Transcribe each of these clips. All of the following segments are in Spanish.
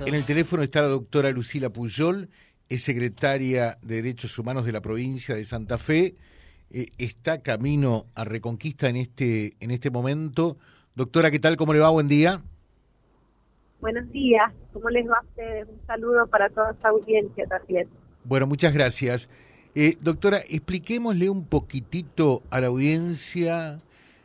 En el teléfono está la doctora Lucila Puyol, es secretaria de Derechos Humanos de la provincia de Santa Fe, eh, está camino a Reconquista en este, en este momento. Doctora, ¿qué tal? ¿Cómo le va? Buen día. Buenos días, ¿cómo les va a ustedes? Un saludo para toda esta audiencia también. Bueno, muchas gracias. Eh, doctora, expliquémosle un poquitito a la audiencia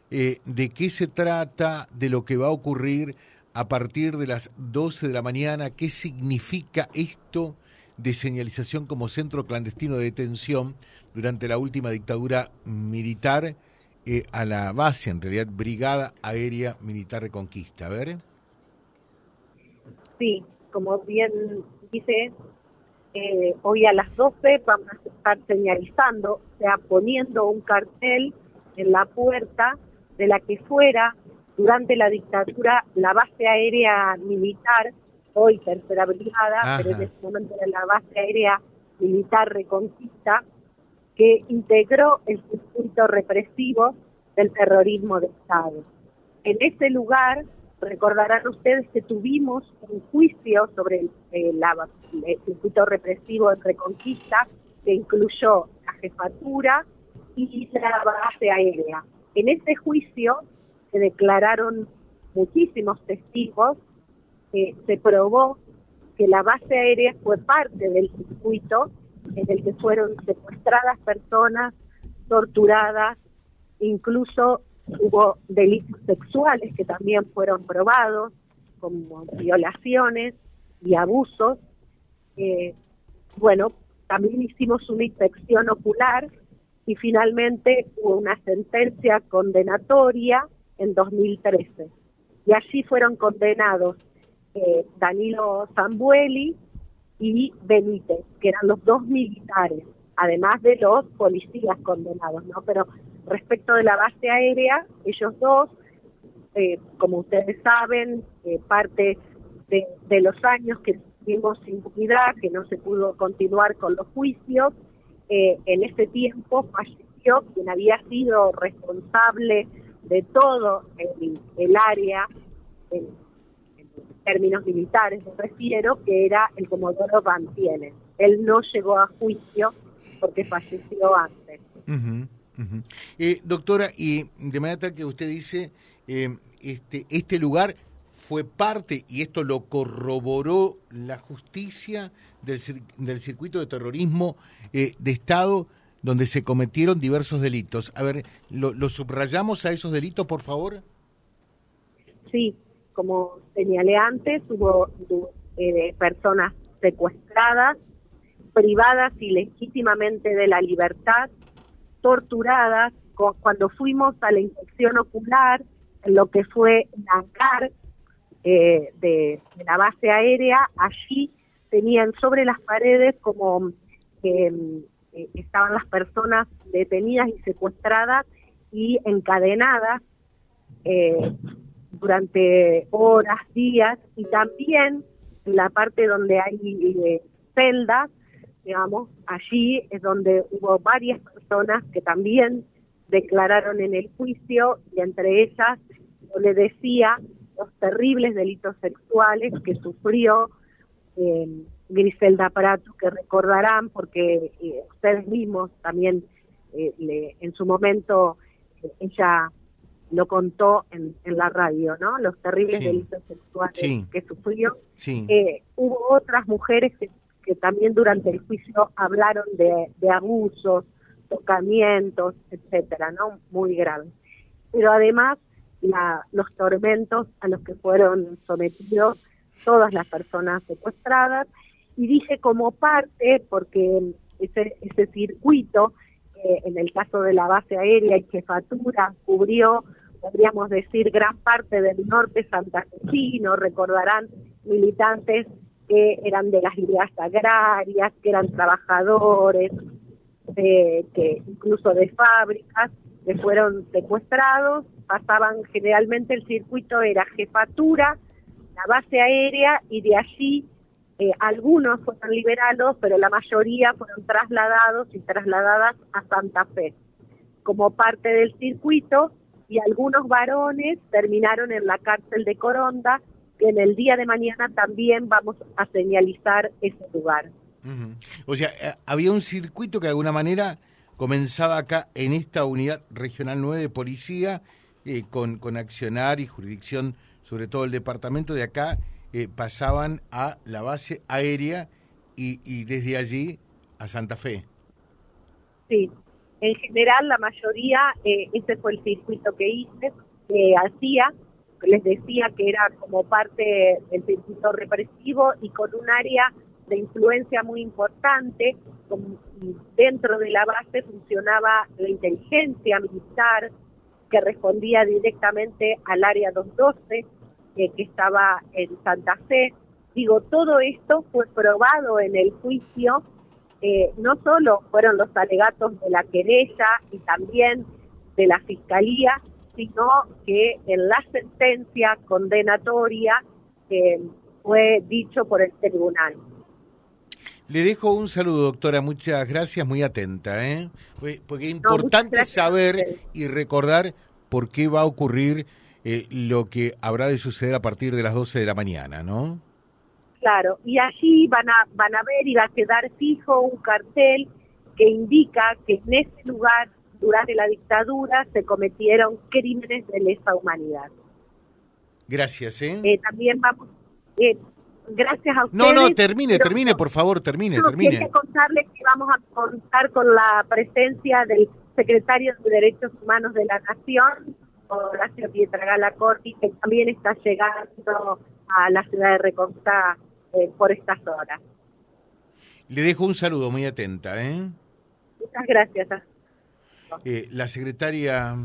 eh, de qué se trata, de lo que va a ocurrir a partir de las 12 de la mañana, qué significa esto de señalización como centro clandestino de detención durante la última dictadura militar eh, a la base, en realidad, Brigada Aérea Militar Reconquista. A ver. Sí, como bien dice, eh, hoy a las 12 vamos a estar señalizando, o sea, poniendo un cartel en la puerta de la que fuera durante la dictadura la base aérea militar, hoy tercera brigada, pero en ese momento era la base aérea militar reconquista, que integró el circuito represivo del terrorismo de Estado. En ese lugar, recordarán ustedes que tuvimos un juicio sobre el, eh, el circuito represivo de Reconquista, que incluyó la jefatura y la base aérea. En ese juicio se declararon muchísimos testigos, se probó que la base aérea fue parte del circuito en el que fueron secuestradas personas, torturadas, incluso hubo delitos sexuales que también fueron probados, como violaciones y abusos. Eh, bueno, también hicimos una inspección ocular y finalmente hubo una sentencia condenatoria en 2013. Y allí fueron condenados eh, Danilo Zambueli y Benítez, que eran los dos militares, además de los policías condenados, ¿no? Pero respecto de la base aérea, ellos dos, eh, como ustedes saben, eh, parte de, los años que tuvimos impunidad, que no se pudo continuar con los juicios, en ese tiempo falleció quien había sido responsable de todo el, área, en, términos militares me refiero, que era el Comodoro Bantienes. Él no llegó a juicio porque falleció antes. Eh, doctora, y de manera tal que usted dice, eh, este, este lugar fue parte, y esto lo corroboró la justicia del, del circuito de terrorismo eh, de Estado, donde se cometieron diversos delitos. A ver, ¿lo, subrayamos a esos delitos, por favor? Sí, como señalé antes, hubo eh, personas secuestradas, privadas ilegítimamente de la libertad, torturadas. Cuando fuimos a la infección ocular, lo que fue Nancar eh, de, la base aérea, allí tenían sobre las paredes como eh, eh, estaban las personas detenidas y secuestradas y encadenadas eh, durante horas, días, y también en la parte donde hay eh, celdas, digamos, allí es donde hubo varias personas que también declararon en el juicio y entre ellas yo le decía los terribles delitos sexuales que sufrió eh, Griselda Prato, que recordarán porque eh, ustedes mismos también eh, en su momento eh, ella lo contó en, la radio, ¿no? Los terribles delitos sexuales que sufrió. hubo otras mujeres que, también durante el juicio hablaron de, de abusos, tocamientos, etcétera, ¿no? Muy graves. Pero además la, los tormentos a los que fueron sometidos todas las personas secuestradas y dije como parte, porque ese, ese circuito, eh, en el caso de la base aérea y jefatura, cubrió, podríamos decir, gran parte del norte santafesino, recordarán militantes que eran de las ideas agrarias, que eran trabajadores, que incluso de fábricas, que fueron secuestrados, pasaban generalmente el circuito era jefatura, la base aérea y de allí eh, algunos fueron liberados, pero la mayoría fueron trasladados y trasladadas a Santa Fe como parte del circuito y algunos varones terminaron en la cárcel de Coronda que en el día de mañana también vamos a señalizar ese lugar. O sea, eh, había un circuito que de alguna manera comenzaba acá en esta unidad regional 9 de policía, eh, con, con accionar y jurisdicción, sobre todo el departamento de acá, eh, pasaban a la base aérea y, y desde allí a Santa Fe. Sí, en general la mayoría, eh, ese fue el circuito que hice, que hacía, les decía que era como parte del circuito represivo y con un área de influencia muy importante. dentro de la base funcionaba la inteligencia militar que respondía directamente al área 212 eh, que estaba en Santa Fe. Digo, todo esto fue probado en el juicio, eh, no solo fueron los alegatos de la querella y también de la fiscalía, sino que en la sentencia condenatoria eh, fue dicho por el tribunal. Le dejo un saludo, doctora. Muchas gracias, muy atenta, ¿eh? Porque es importante saber y recordar por qué va a ocurrir eh, lo que habrá de suceder a partir de las 12 de la mañana, ¿no? Claro, y allí van a, van a ver y va a quedar fijo un cartel que indica que en ese lugar, durante la dictadura, se cometieron crímenes de lesa humanidad. Gracias, ¿eh? eh también vamos, eh, gracias a ustedes. No, no, termine, termine, por favor, termine, termine. Quiero contarles que vamos a contar con la presencia del secretario de Derechos Humanos de la Nación, Horacio Pietragala Corti, que también está llegando a la ciudad de Reconquista eh, por estas horas. Le dejo un saludo muy atenta, ¿eh? Muchas gracias. Eh, la secretaria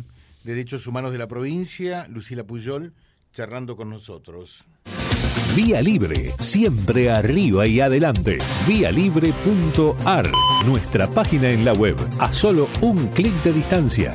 de Derechos Humanos de la provincia, Lucila Puyol, charlando con nosotros. Vía Libre, siempre arriba y adelante. Vialibre.ar, nuestra página en la web, a solo un clic de distancia.